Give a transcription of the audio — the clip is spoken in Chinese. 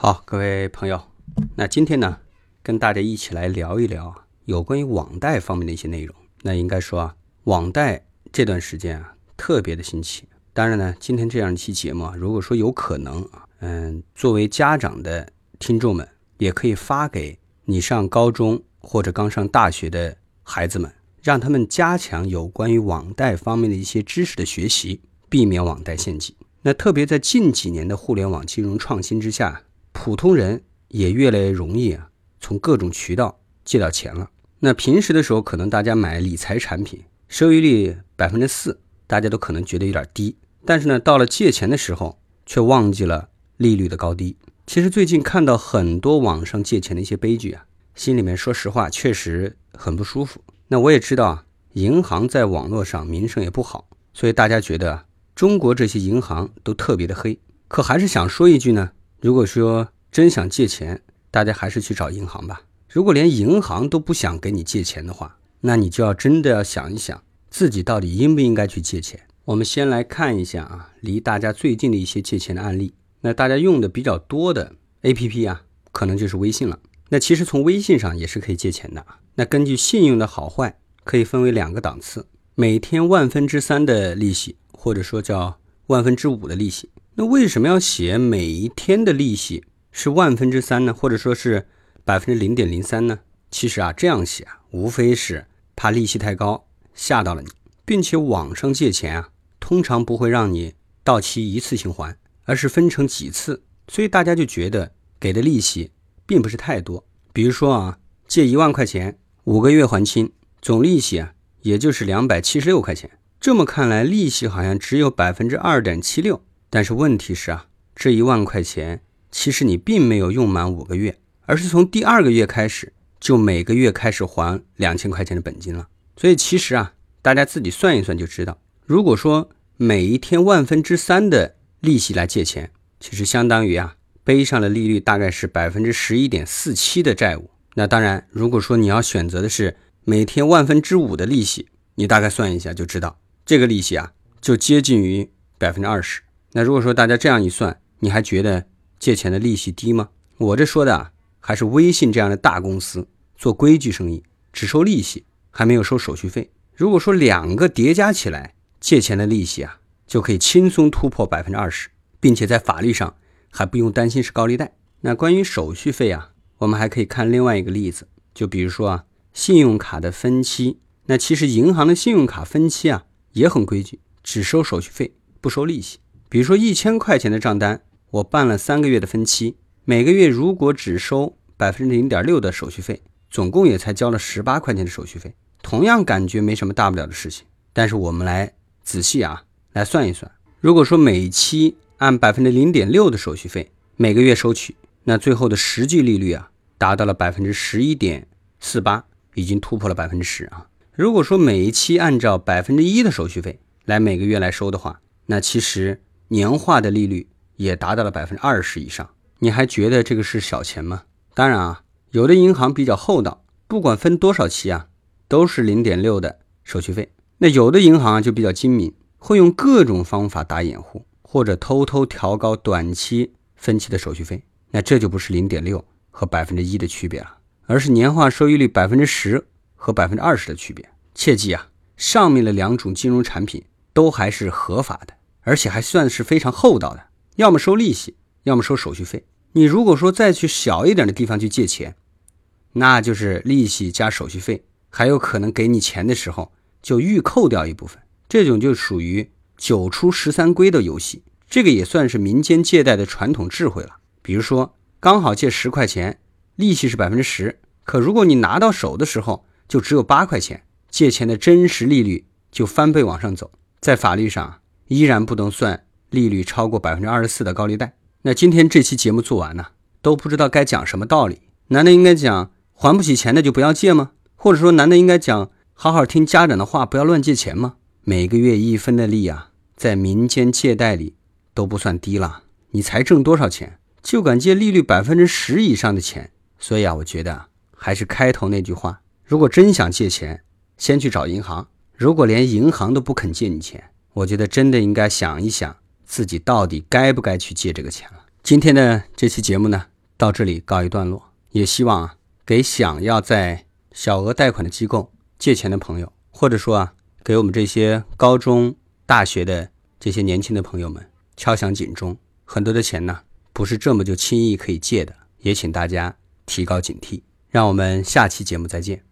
好，各位朋友，那今天呢，跟大家一起来聊一聊有关于网贷方面的一些内容。那应该说啊，网贷这段时间啊，特别的新奇。当然呢，今天这样一期节目啊，如果说有可能啊，嗯，作为家长的听众们，也可以发给你上高中或者刚上大学的孩子们，让他们加强有关于网贷方面的一些知识的学习，避免网贷陷阱。那特别在近几年的互联网金融创新之下。普通人也越来越容易啊，从各种渠道借到钱了。那平时的时候，可能大家买理财产品，收益率百分之四，大家都可能觉得有点低。但是呢，到了借钱的时候，却忘记了利率的高低。其实最近看到很多网上借钱的一些悲剧啊，心里面说实话确实很不舒服。那我也知道啊，银行在网络上名声也不好，所以大家觉得中国这些银行都特别的黑。可还是想说一句呢。如果说真想借钱，大家还是去找银行吧。如果连银行都不想给你借钱的话，那你就要真的要想一想，自己到底应不应该去借钱。我们先来看一下啊，离大家最近的一些借钱的案例。那大家用的比较多的 APP 啊，可能就是微信了。那其实从微信上也是可以借钱的啊。那根据信用的好坏，可以分为两个档次：每天万分之三的利息，或者说叫万分之五的利息。那为什么要写每一天的利息是万分之三呢？或者说是百分之零点零三呢？其实啊，这样写啊，无非是怕利息太高吓到了你，并且网上借钱啊，通常不会让你到期一次性还，而是分成几次，所以大家就觉得给的利息并不是太多。比如说啊，借一万块钱，五个月还清，总利息啊，也就是两百七十六块钱。这么看来，利息好像只有百分之二点七六。但是问题是啊，这一万块钱其实你并没有用满五个月，而是从第二个月开始就每个月开始还两千块钱的本金了。所以其实啊，大家自己算一算就知道，如果说每一天万分之三的利息来借钱，其实相当于啊背上的利率大概是百分之十一点四七的债务。那当然，如果说你要选择的是每天万分之五的利息，你大概算一下就知道，这个利息啊就接近于百分之二十。那如果说大家这样一算，你还觉得借钱的利息低吗？我这说的啊，还是微信这样的大公司做规矩生意，只收利息，还没有收手续费。如果说两个叠加起来，借钱的利息啊，就可以轻松突破百分之二十，并且在法律上还不用担心是高利贷。那关于手续费啊，我们还可以看另外一个例子，就比如说啊，信用卡的分期。那其实银行的信用卡分期啊也很规矩，只收手续费，不收利息。比如说一千块钱的账单，我办了三个月的分期，每个月如果只收百分之零点六的手续费，总共也才交了十八块钱的手续费，同样感觉没什么大不了的事情。但是我们来仔细啊来算一算，如果说每期按百分之零点六的手续费每个月收取，那最后的实际利率啊达到了百分之十一点四八，已经突破了百分之十啊。如果说每一期按照百分之一的手续费来每个月来收的话，那其实。年化的利率也达到了百分之二十以上，你还觉得这个是小钱吗？当然啊，有的银行比较厚道，不管分多少期啊，都是零点六的手续费。那有的银行啊就比较精明，会用各种方法打掩护，或者偷偷调高短期分期的手续费。那这就不是零点六和百分之一的区别了，而是年化收益率百分之十和百分之二十的区别。切记啊，上面的两种金融产品都还是合法的。而且还算是非常厚道的，要么收利息，要么收手续费。你如果说再去小一点的地方去借钱，那就是利息加手续费，还有可能给你钱的时候就预扣掉一部分。这种就属于九出十三归的游戏，这个也算是民间借贷的传统智慧了。比如说，刚好借十块钱，利息是百分之十，可如果你拿到手的时候就只有八块钱，借钱的真实利率就翻倍往上走，在法律上。依然不能算利率超过百分之二十四的高利贷。那今天这期节目做完呢，都不知道该讲什么道理？难道应该讲还不起钱的就不要借吗？或者说，难道应该讲好好听家长的话，不要乱借钱吗？每个月一分的利啊，在民间借贷里都不算低了。你才挣多少钱，就敢借利率百分之十以上的钱？所以啊，我觉得还是开头那句话：如果真想借钱，先去找银行。如果连银行都不肯借你钱，我觉得真的应该想一想，自己到底该不该去借这个钱了。今天的这期节目呢，到这里告一段落。也希望啊，给想要在小额贷款的机构借钱的朋友，或者说啊，给我们这些高中、大学的这些年轻的朋友们敲响警钟。很多的钱呢，不是这么就轻易可以借的，也请大家提高警惕。让我们下期节目再见。